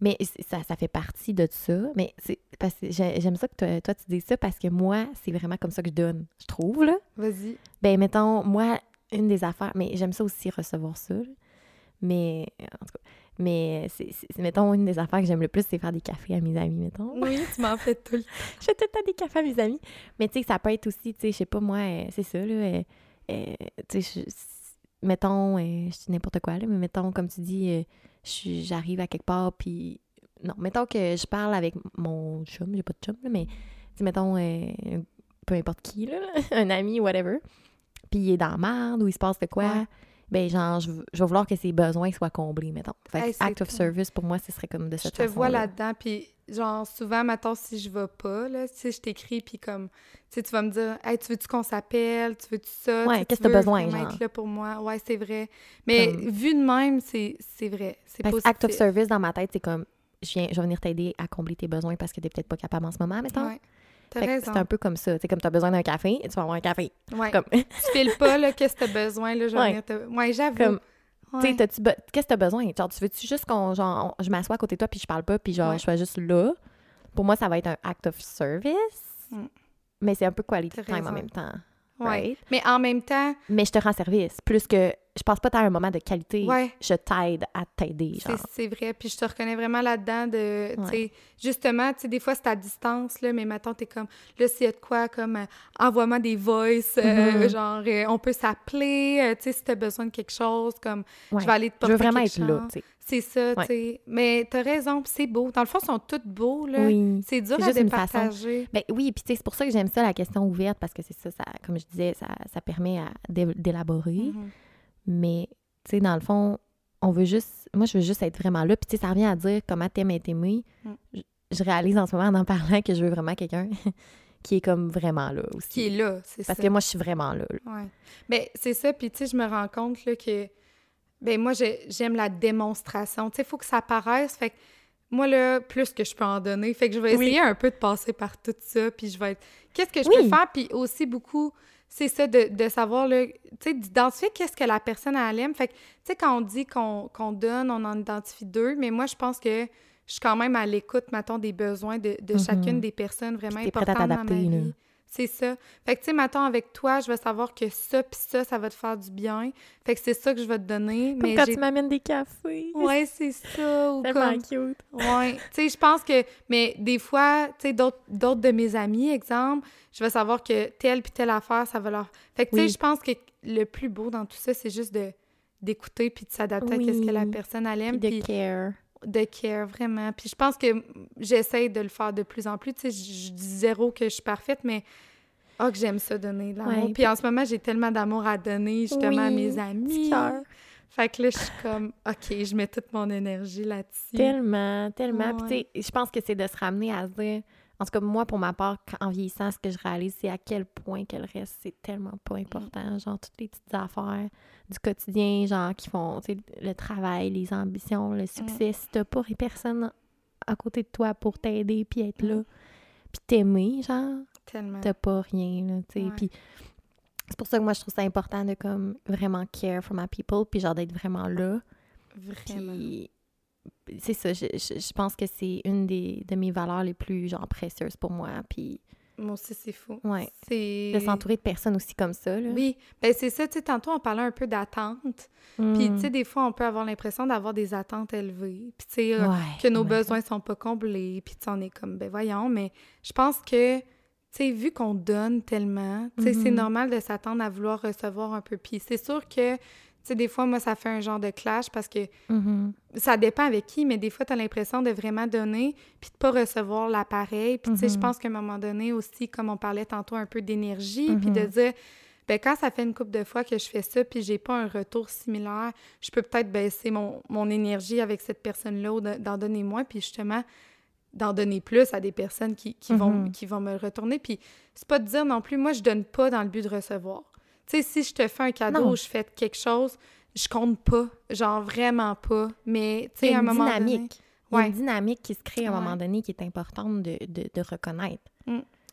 Mais ça, ça fait partie de ça. Mais c'est parce que j'ai- j'aime ça que toi, toi, tu dis ça parce que moi, c'est vraiment comme ça que je donne, je trouve, là. Vas-y. Ben, mettons, moi, une des affaires, mais j'aime ça aussi recevoir ça. Mais, en tout cas, mais c'est, mettons, une des affaires que j'aime le plus, c'est faire des cafés à mes amis, mettons. Oui, tu m'en fais tout le Je fais tout le temps des cafés à mes amis. Mais tu sais, ça peut être aussi, tu sais, je sais pas, moi, euh, c'est ça, là. euh, euh, tu sais, je- mettons, je dis n'importe quoi, là, mais mettons, comme tu dis, j'arrive à quelque part, puis. Non, mettons que je parle avec mon chum, j'ai pas de chum, là, mais, tu sais, mettons, peu importe qui, là, un ami, whatever, puis il est dans la merde ou il se passe de quoi. Ouais. Ben, genre, je, je vais vouloir que ses besoins soient comblés, mettons. Fait Hey, act of service, pour moi, ce serait comme de Je cette te vois là-dedans, puis genre, souvent, mettons, si je vais pas, là, tu sais, je t'écris, puis comme, tu sais, tu vas me dire, « Hey, tu veux-tu qu'on s'appelle? Tu veux-tu ça? Ouais, qu'est-ce que t'as besoin, genre? être là pour moi? » Ouais, c'est vrai. Mais Comme- vu de même, c'est c'est vrai. C'est positif. act of service, dans ma tête, c'est comme, je, viens, je vais venir t'aider à combler tes besoins parce que t'es peut-être pas capable en ce moment, mettons. Ouais. C'est un peu comme ça. C'est comme t'as besoin d'un café, tu vas avoir un café. Ouais. Comme, Tu files pas, là, qu'est-ce que t'as besoin, là, Ouais. te... Ouais, j'avoue. comme Ouais. tu qu'est-ce que t'as besoin? Genre, tu veux-tu juste qu'on, genre, on- je m'assois à côté de toi puis je parle pas puis genre, Ouais. je sois juste là? Pour moi, ça va être un act of service. Mm. Mais c'est un peu quality time raison. en même temps. Ouais. Mais en même temps, Mais je te rends service. Plus que, je pense pas que t'as un moment de qualité. ouais, Je t'aide à t'aider, c'est vrai. Puis je te reconnais vraiment là-dedans de, tu Ouais. sais, justement, tu sais, des fois, c'est à distance, là, mais maintenant, t'es comme, là, s'il y a de quoi, comme, euh, envoie-moi des voices, euh, Mhm. genre, euh, on peut s'appeler, tu sais, si t'as besoin de quelque chose, comme, Ouais. je vais aller te Je porter veux vraiment être là, chose. tu sais. C'est ça, tu sais. Mais t'as raison, c'est beau. Dans le fond, ils sont tous beaux, là. Oui. C'est dur à départager. Ben oui, puis tu sais, c'est pour ça que j'aime ça, la question ouverte, parce que c'est ça, ça, comme je disais, ça, ça permet à d'é- d'élaborer. Mais, tu sais, dans le fond, on veut juste... Moi, je veux juste être vraiment là. Puis, tu sais, ça revient à dire comment t'aimes être aimé. Mm. Je, je réalise en ce moment, en en parlant, que je veux vraiment quelqu'un qui est comme vraiment là aussi. Qui est là, c'est ça. Parce que moi, je suis vraiment là. là. Ouais. Ben, c'est ça. Puis, tu sais, je me rends compte là, que, ben, moi, j'ai- j'aime la démonstration. Tu sais, il faut que ça apparaisse. Fait que moi, là, plus que je peux en donner. Fait que je vais Oui. essayer un peu de passer par tout ça. Puis, je vais être. Qu'est-ce que je Oui. peux faire? Puis aussi, beaucoup, c'est ça, de, de savoir, tu sais, d'identifier qu'est-ce que la personne, elle aime. Fait que, tu sais, quand on dit qu'on donne, on en identifie deux, mais moi, je pense que je suis quand même à l'écoute, mettons, des besoins de, de chacune des personnes vraiment importantes dans ma vie. C'est ça. Fait que, tu sais, mettons, avec toi, je vais savoir que ça pis ça, ça va te faire du bien. Fait que c'est ça que je vais te donner. Comme mais quand tu m'amènes des cafés. Ouais, c'est ça. Ou Tellement comme... cute. Ouais, tu sais, je pense que, mais des fois, tu sais, d'autres de mes amis, exemple, je vais savoir que telle puis telle affaire, ça va leur. Fait que, tu sais, Oui. je pense que le plus beau dans tout ça, c'est juste de d'écouter puis de s'adapter à ce que la personne elle aime, puis de care. De care, vraiment. Puis je pense que j'essaie de le faire de plus en plus. Tu sais, je dis zéro que je suis parfaite, mais oh, que j'aime ça donner de l'amour. Ouais, Puis en ce moment, j'ai tellement d'amour à donner, justement, à mes amis. cœur. Fait que là, je suis comme, OK, je mets toute mon énergie là-dessus. Tellement, tellement. Puis, tu sais, je pense que c'est de se ramener à se dire. En tout cas, moi, pour ma part, en vieillissant, ce que je réalise, c'est à quel point que le reste, c'est tellement pas important. Genre, toutes les petites affaires du quotidien, genre, qui font, tu sais, le travail, les ambitions, le succès. Si t'as pas personne à côté de toi pour t'aider, puis être là, puis t'aimer, genre, t'as pas rien, là, tu sais. Puis c'est pour ça que moi, je trouve ça important de, comme, vraiment care for my people, puis genre, d'être vraiment là. Vraiment. Puis c'est ça, je, je- je pense que c'est une des, de mes valeurs les plus genre précieuses pour moi. Puis Moi aussi, c'est fou. Ouais. C'est... de s'entourer de personnes aussi comme ça. Là. Oui, ben c'est ça, tu sais, tantôt on parlait un peu d'attente. Puis, Mm. tu sais, des fois, on peut avoir l'impression d'avoir des attentes élevées. Puis, tu sais, euh, Ouais, que nos ouais. besoins sont pas comblés. Puis, tu on est comme, ben voyons, mais je pense que, tu sais, vu qu'on donne tellement, tu sais, c'est Mhm. normal de s'attendre à vouloir recevoir un peu. Puis, c'est sûr que, tu sais, des fois, moi, ça fait un genre de clash parce que Mhm. ça dépend avec qui, mais des fois, tu as l'impression de vraiment donner puis de pas recevoir l'appareil. Puis, tu sais, je Mhm. pense qu'à un moment donné aussi, comme on parlait tantôt, un peu d'énergie, puis de dire, ben quand ça fait une couple de fois que je fais ça puis j'ai pas un retour similaire, je peux peut-être baisser mon, mon énergie avec cette personne-là ou de- d'en donner moins, puis justement, d'en donner plus à des personnes qui, qui vont, qui vont me retourner. Puis, c'est pas de dire non plus, moi, je donne pas dans le but de recevoir. Sais, si je te fais un cadeau Non. ou je fais quelque chose, je compte pas, genre vraiment pas. Mais, tu Il y sais, à un moment dynamique. donné... Il y a Ouais. une dynamique qui se crée à un Ouais. moment donné qui est importante de, de, de reconnaître.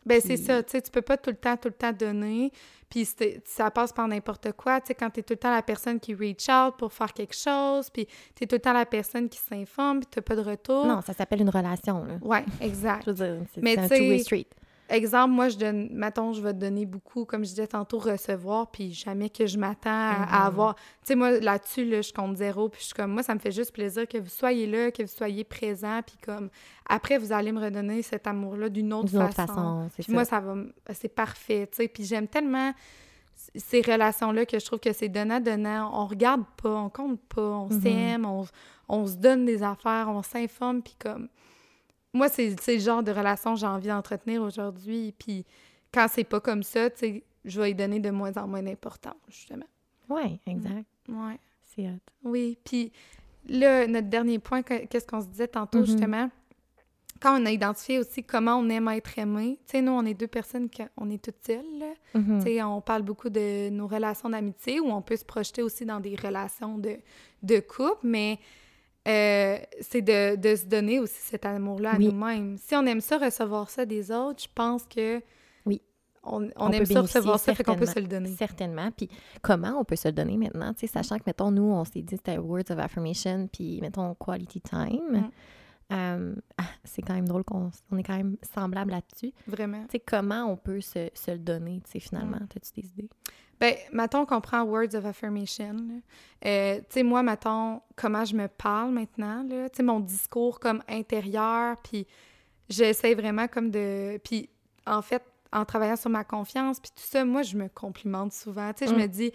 Ben c'est ça, tu sais, tu peux pas tout le temps, tout le temps donner, puis ça passe par n'importe quoi, tu sais, quand t'es tout le temps la personne qui reach out pour faire quelque chose, puis t'es tout le temps la personne qui s'informe, puis t'as pas de retour. Non, ça s'appelle une relation. Là. Ouais, exact. Je veux dire, c'est un tu sais, two-way street. Exemple, moi, je donne, mettons, je vais te donner beaucoup, comme je disais tantôt, recevoir, puis jamais que je m'attends à, à Mhm. avoir. Tu sais, moi, là-dessus, là, je compte zéro, puis je suis comme, moi, ça me fait juste plaisir que vous soyez là, que vous soyez présent, puis comme, après, vous allez me redonner cet amour-là d'une autre, D'une autre façon. façon, c'est Puis ça. moi, ça va, c'est parfait, tu sais. Puis j'aime tellement ces relations-là que je trouve que c'est donnant-donnant. On regarde pas, on compte pas, on Mhm. s'aime, on, on se donne des affaires, on s'informe, puis comme... Moi, c'est le genre de relation que j'ai envie d'entretenir aujourd'hui, puis quand c'est pas comme ça, tu sais, je vais y donner de moins en moins d'importance, justement. Oui, exact. Ouais. C'est hot. Oui, puis là, notre dernier point, que- qu'est-ce qu'on se disait tantôt, Mhm. justement, quand on a identifié aussi comment on aime être aimé, tu sais, nous, on est deux personnes, qui, on est toutes seules. Mhm. Tu sais, on parle beaucoup de nos relations d'amitié, ou on peut se projeter aussi dans des relations de, de couple, mais euh, c'est de, de se donner aussi cet amour-là à Oui. nous-mêmes. Si on aime ça, recevoir ça des autres, je pense que Oui. on, on On aime ça recevoir ça, fait qu'on peut se le donner. Certainement. Puis comment on peut se le donner maintenant, tu sais, sachant que, mettons, nous, on s'est dit c'était words of affirmation, puis, mettons, quality time. Mm. Euh, ah, c'est quand même drôle qu'on on est quand même semblable là-dessus. Vraiment. Tu sais, comment on peut se, se le donner, tu sais, finalement? Mm. T'as-tu des idées? Ben, mettons qu'on prend Words of Affirmation. Euh, tu sais, moi, mettons, comment je me parle maintenant. Tu sais, mon discours comme intérieur, puis j'essaie vraiment comme de... Puis, en fait, en travaillant sur ma confiance, puis tout ça, moi, je me complimente souvent. Tu sais, je Mm. me dis...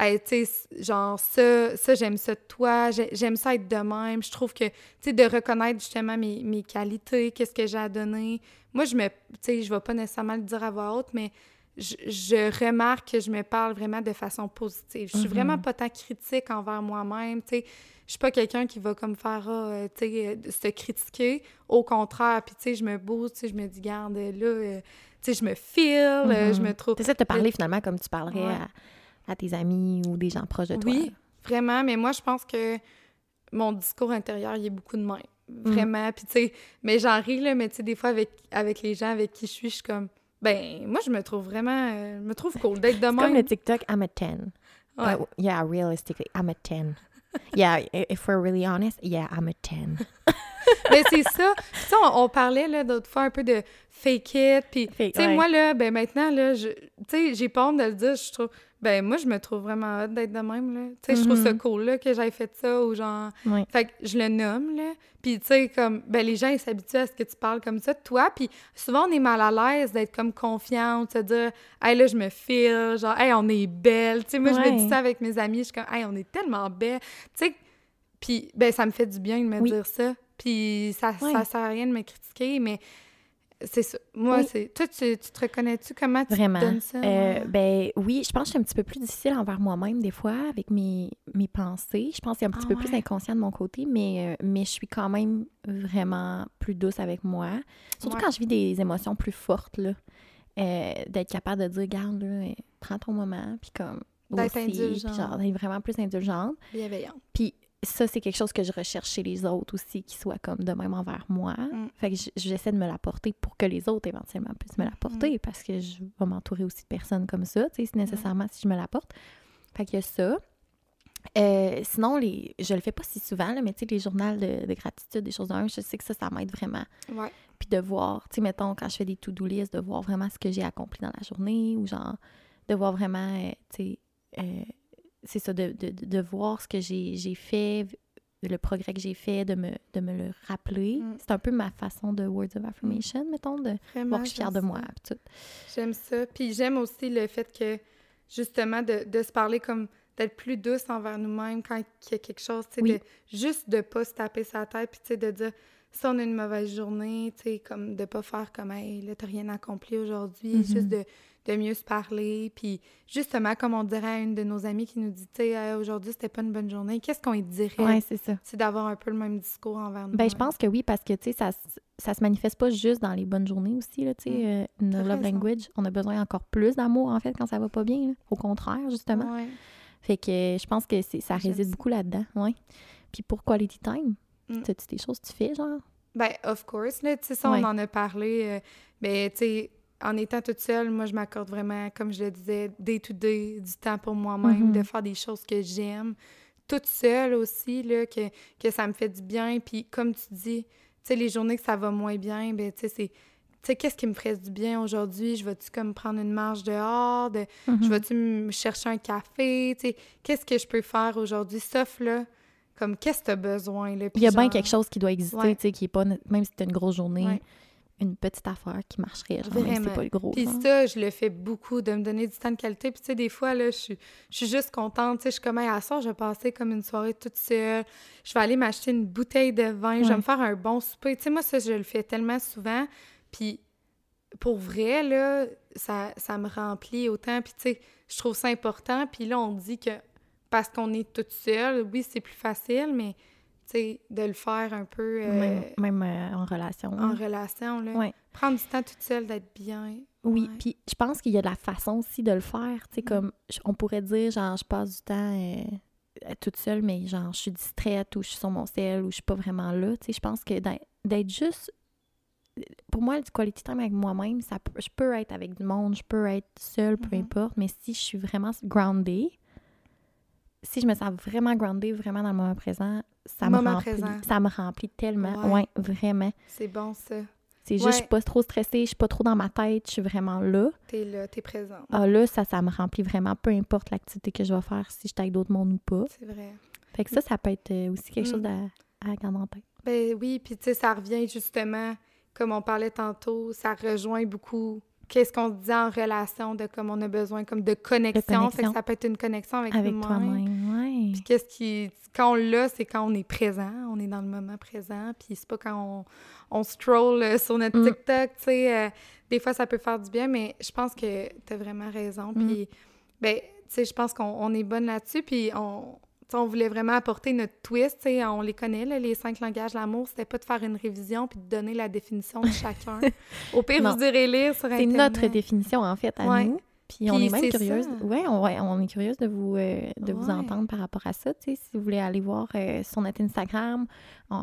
Hey, tu sais, genre, ça, ça j'aime ça de toi, j'ai- j'aime ça être de même. Je trouve que, tu sais, de reconnaître justement mes, mes qualités, qu'est-ce que j'ai à donner. Moi, je me, tu sais, je vais pas nécessairement le dire à voix haute, mais je, je remarque que je me parle vraiment de façon positive. Je suis Mhm. vraiment pas tant critique envers moi-même, tu sais. Je suis pas quelqu'un qui va comme faire, ah, euh, tu sais, euh, se critiquer. Au contraire, puis tu sais, je me booste, tu sais, je me dis, garde, là, euh, tu sais, je me euh, je Mhm. me trouve... T'essaies de te parler, finalement, comme tu parlerais Ouais. à, à tes amis ou des gens proches de toi. Oui, vraiment, mais moi, je pense que mon discours intérieur, il est beaucoup de même. Vraiment, puis tu sais, mais j'en ris, là, mais tu sais, des fois, avec, avec les gens avec qui je suis, je suis comme, Ben, moi, je me trouve vraiment... euh, je me trouve cool d'être de même. comme le TikTok, I'm a 10. Ouais. Uh, yeah, realistically, I'm a 10. yeah, if we're really honest, yeah, I'm a 10. Mais c'est ça. Sais, on, on parlait là d'autres fois un peu de fake it, puis tu sais ouais. moi là, ben maintenant là, je, tu sais, j'ai pas honte de le dire. Je trouve, ben moi je me trouve vraiment hot d'être de même là. Tu sais, je trouve ça Mhm. cool là que j'aille fait ça ou genre, Ouais. fait que je le nomme là. Puis tu sais comme, ben les gens ils s'habituent à ce que tu parles comme ça de toi. Puis souvent on est mal à l'aise d'être comme confiante, se dire, hey là je me file, genre hey on est belle. Tu sais moi je me dis ça avec mes amis, je suis comme, hey on est tellement belle. Tu sais puis, ben, ça me fait du bien de me Oui. dire ça. Puis, ça, Ouais. ça sert à rien de me critiquer, mais c'est ça. Moi, Oui. c'est. Toi, tu, tu te reconnais-tu? Comment tu Vraiment. te donnes ça? Euh, ben oui, je pense que je suis un petit peu plus difficile envers moi-même des fois avec mes, mes pensées. Je pense que c'est un petit Ah peu plus inconscient de mon côté, mais, euh, mais je suis quand même vraiment plus douce avec moi. Surtout Ouais. quand je vis des émotions plus fortes, là. Euh, d'être capable de dire, garde, là, prends ton moment, puis comme. D'être aussi, puis indulgente. genre, d'être vraiment plus indulgente. Bienveillante. Puis ça, c'est quelque chose que je recherche chez les autres aussi, qui soient comme de même envers moi. Mm. Fait que j'essaie de me l'apporter pour que les autres éventuellement puissent me l'apporter, Mm. parce que je vais m'entourer aussi de personnes comme ça, tu sais, si nécessairement si je me l'apporte. Fait qu'il y a ça. Euh, sinon, les, je le fais pas si souvent, là, mais tu sais, les journaux de, de gratitude, des choses même, je sais que ça, ça m'aide vraiment. Ouais. Puis de voir, tu sais, mettons, quand je fais des to-do list, de voir vraiment ce que j'ai accompli dans la journée ou genre, de voir vraiment, euh, tu sais, euh, c'est ça, de, de, de- voir ce que j'ai j'ai fait, le progrès que j'ai fait, de me, de me le rappeler. Mm. C'est un peu ma façon de words of affirmation, mettons, de Vraiment. voir que je suis fière de moi. J'aime ça. Puis j'aime aussi le fait que, justement, de, de se parler comme d'être plus douce envers nous-mêmes quand il y a quelque chose, tu sais, Oui. de juste de pas se taper sa tête, puis tu sais, de dire si on a une mauvaise journée, tu sais, comme de pas faire comme, hey, là, t'as rien accompli aujourd'hui, Mhm. juste de, de mieux se parler, puis justement, comme on dirait à une de nos amies qui nous dit, tu sais, aujourd'hui, c'était pas une bonne journée, qu'est-ce qu'on lui dirait? C'est ça. C'est d'avoir un peu le même discours envers nous. Ben, je pense que oui, parce que, tu sais, ça, ça se manifeste pas juste dans les bonnes journées aussi, là, tu sais. Mm. euh, nos love raison. language, on a besoin encore plus d'amour, en fait, quand ça va pas bien, là. Au contraire, justement. Ouais. Fait que je pense que c'est, ça réside beaucoup là-dedans, ouais. Puis pour quality time, Mm. t'as-tu des choses que tu fais, genre? Ben, of course, là, tu sais, ça, Ouais. on en a parlé. euh, ben, tu sais, en étant toute seule, moi, je m'accorde vraiment, comme je le disais, day to day, du temps pour moi-même, Mhm. de faire des choses que j'aime. Toute seule aussi, là, que, que ça me fait du bien. Puis, comme tu dis, tu sais, les journées que ça va moins bien, ben, tu sais, c'est... Tu sais, qu'est-ce qui me ferait du bien aujourd'hui? Je vais-tu comme prendre une marche dehors? De, Je Mhm. vais-tu me chercher un café? Tu sais, qu'est-ce que je peux faire aujourd'hui? Sauf, là, comme, qu'est-ce que tu as besoin, là? Il y a bien quelque chose qui doit exister, Ouais. tu sais, qui est pas, même si c'est une grosse journée, Ouais. Une petite affaire qui marcherait, genre, si c'est Vraiment. pas le gros. Puis genre. ça, je le fais beaucoup, de me donner du temps de qualité. Puis tu sais, des fois, là, je suis, je suis juste contente. Tu sais, je suis comme, à soir, je vais passer comme une soirée toute seule. Je vais aller m'acheter une bouteille de vin. Je vais me faire un bon souper. Tu sais, moi, ça, je le fais tellement souvent. Puis pour vrai, là, ça, ça me remplit autant. Puis tu sais, je trouve ça important. Puis là, on dit que parce qu'on est toute seule, oui, c'est plus facile, mais sais, de le faire un peu euh, Même, même, euh, en relation. en relation, là. Ouais. Prendre du temps toute seule, d'être bien. Oui, puis je pense qu'il y a de la façon aussi de le faire. Tu sais, Mm. comme on pourrait dire, genre, je passe du temps euh, toute seule, mais genre, je suis distraite ou je suis sur mon cell ou je suis pas vraiment là. Tu sais, je pense que d'être- juste. Pour moi, du quality time avec moi-même, ça peut- je peux être avec du monde, je peux être seule, peu Mhm. importe, mais si je suis vraiment grounded, si je me sens vraiment grounded, vraiment dans le moment présent, ça me remplit. présent. Ça me remplit tellement. Ouais. Ouais, vraiment. C'est bon, ça. C'est juste, Ouais. je suis pas trop stressée, je suis pas trop dans ma tête, je suis vraiment là. T'es là, t'es présent. Ah là, ça, ça me remplit vraiment, peu importe l'activité que je vais faire, si je suis avec d'autres mondes ou pas. C'est vrai. Fait que ça, ça peut être euh, aussi quelque Mm. chose à, à garder en tête. Ben oui, puis tu sais, ça revient justement, comme on parlait tantôt, ça rejoint beaucoup qu'est-ce qu'on se dit en relation, de comme on a besoin comme de connexion. Fait que connexion. ça peut être une connexion avec, Avec toi-même, ouais. Puis qu'est-ce qui... Quand on l'a, c'est quand on est présent, on est dans le moment présent, puis c'est pas quand on, on scroll euh, sur notre Mm. TikTok, tu sais. euh, des fois, ça peut faire du bien, mais je pense que t'as vraiment raison. Mm. Puis, ben, tu sais, je pense qu'on on est bonne là-dessus, puis on... on voulait vraiment apporter notre twist, tu sais, on les connaît, là, les cinq langages de l'amour. C'était pas de faire une révision puis de donner la définition de chacun. Au pire, Non. vous irez lire sur C'est Internet. notre définition, en fait, à Ouais. nous. Puis on Puis est même curieuse. ça. Ouais, on, est curieuse de vous, euh, de vous entendre par rapport à ça. Si vous voulez aller voir euh, sur notre Instagram,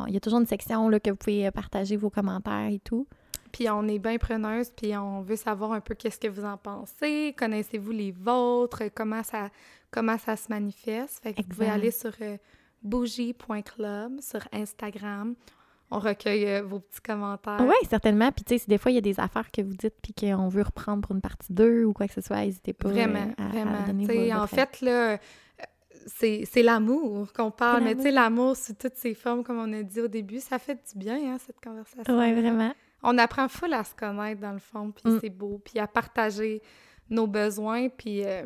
il y a toujours une section là, que vous pouvez euh, partager vos commentaires et tout. puis on est bien preneuse, puis on veut savoir un peu qu'est-ce que vous en pensez, connaissez-vous les vôtres, comment ça, comment ça se manifeste? Fait que vous pouvez aller sur euh, bougie.club sur Instagram. On recueille euh, vos petits commentaires. Oui, certainement. Puis, tu sais, si des fois, il y a des affaires que vous dites puis qu'on veut reprendre pour une partie 2 ou quoi que ce soit, n'hésitez pas Vraiment, euh, à, à vraiment. donner votre en fait, là, euh, c'est l'amour qu'on parle, mais tu sais, l'amour sous toutes ses formes, comme on a dit au début, ça fait du bien, hein, cette conversation. Oui, vraiment. On apprend full à se connaître, dans le fond, puis Mm. c'est beau, puis à partager nos besoins, puis... euh,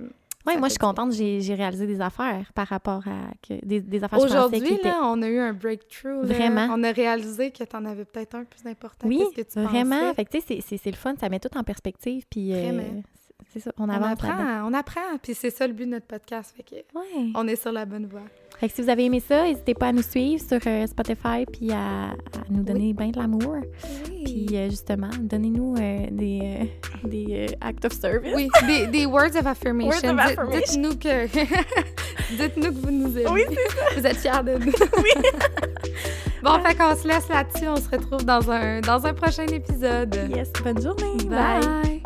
Oui, moi, je suis contente. J'ai réalisé des affaires par rapport à... Que, des, des affaires Aujourd'hui, là, on a eu un breakthrough. là. Vraiment. On a réalisé que tu en avais peut-être un plus important Oui, que ce que tu vraiment. pensais. Fait que, tu sais, c'est- le fun. Ça met tout en perspective. Puis, euh, Vraiment. C'est- c'est ça, on On avance là-dedans. apprend, on apprend, puis c'est ça le but de notre podcast, fait que Ouais. on est sur la bonne voie. Fait que si vous avez aimé ça, n'hésitez pas à nous suivre sur euh, Spotify puis à, à nous donner bien de l'amour. Puis euh, justement, donnez-nous euh, des, des acts of service. Oui, des, des words of affirmation. Words of Dites- affirmation. Dites-nous que... Dites-nous que vous nous aimez. Oui, Vous êtes fiers de nous. bon, fait qu'on se laisse là-dessus. On se retrouve dans un, dans un prochain épisode. Yes, bonne journée. Bye.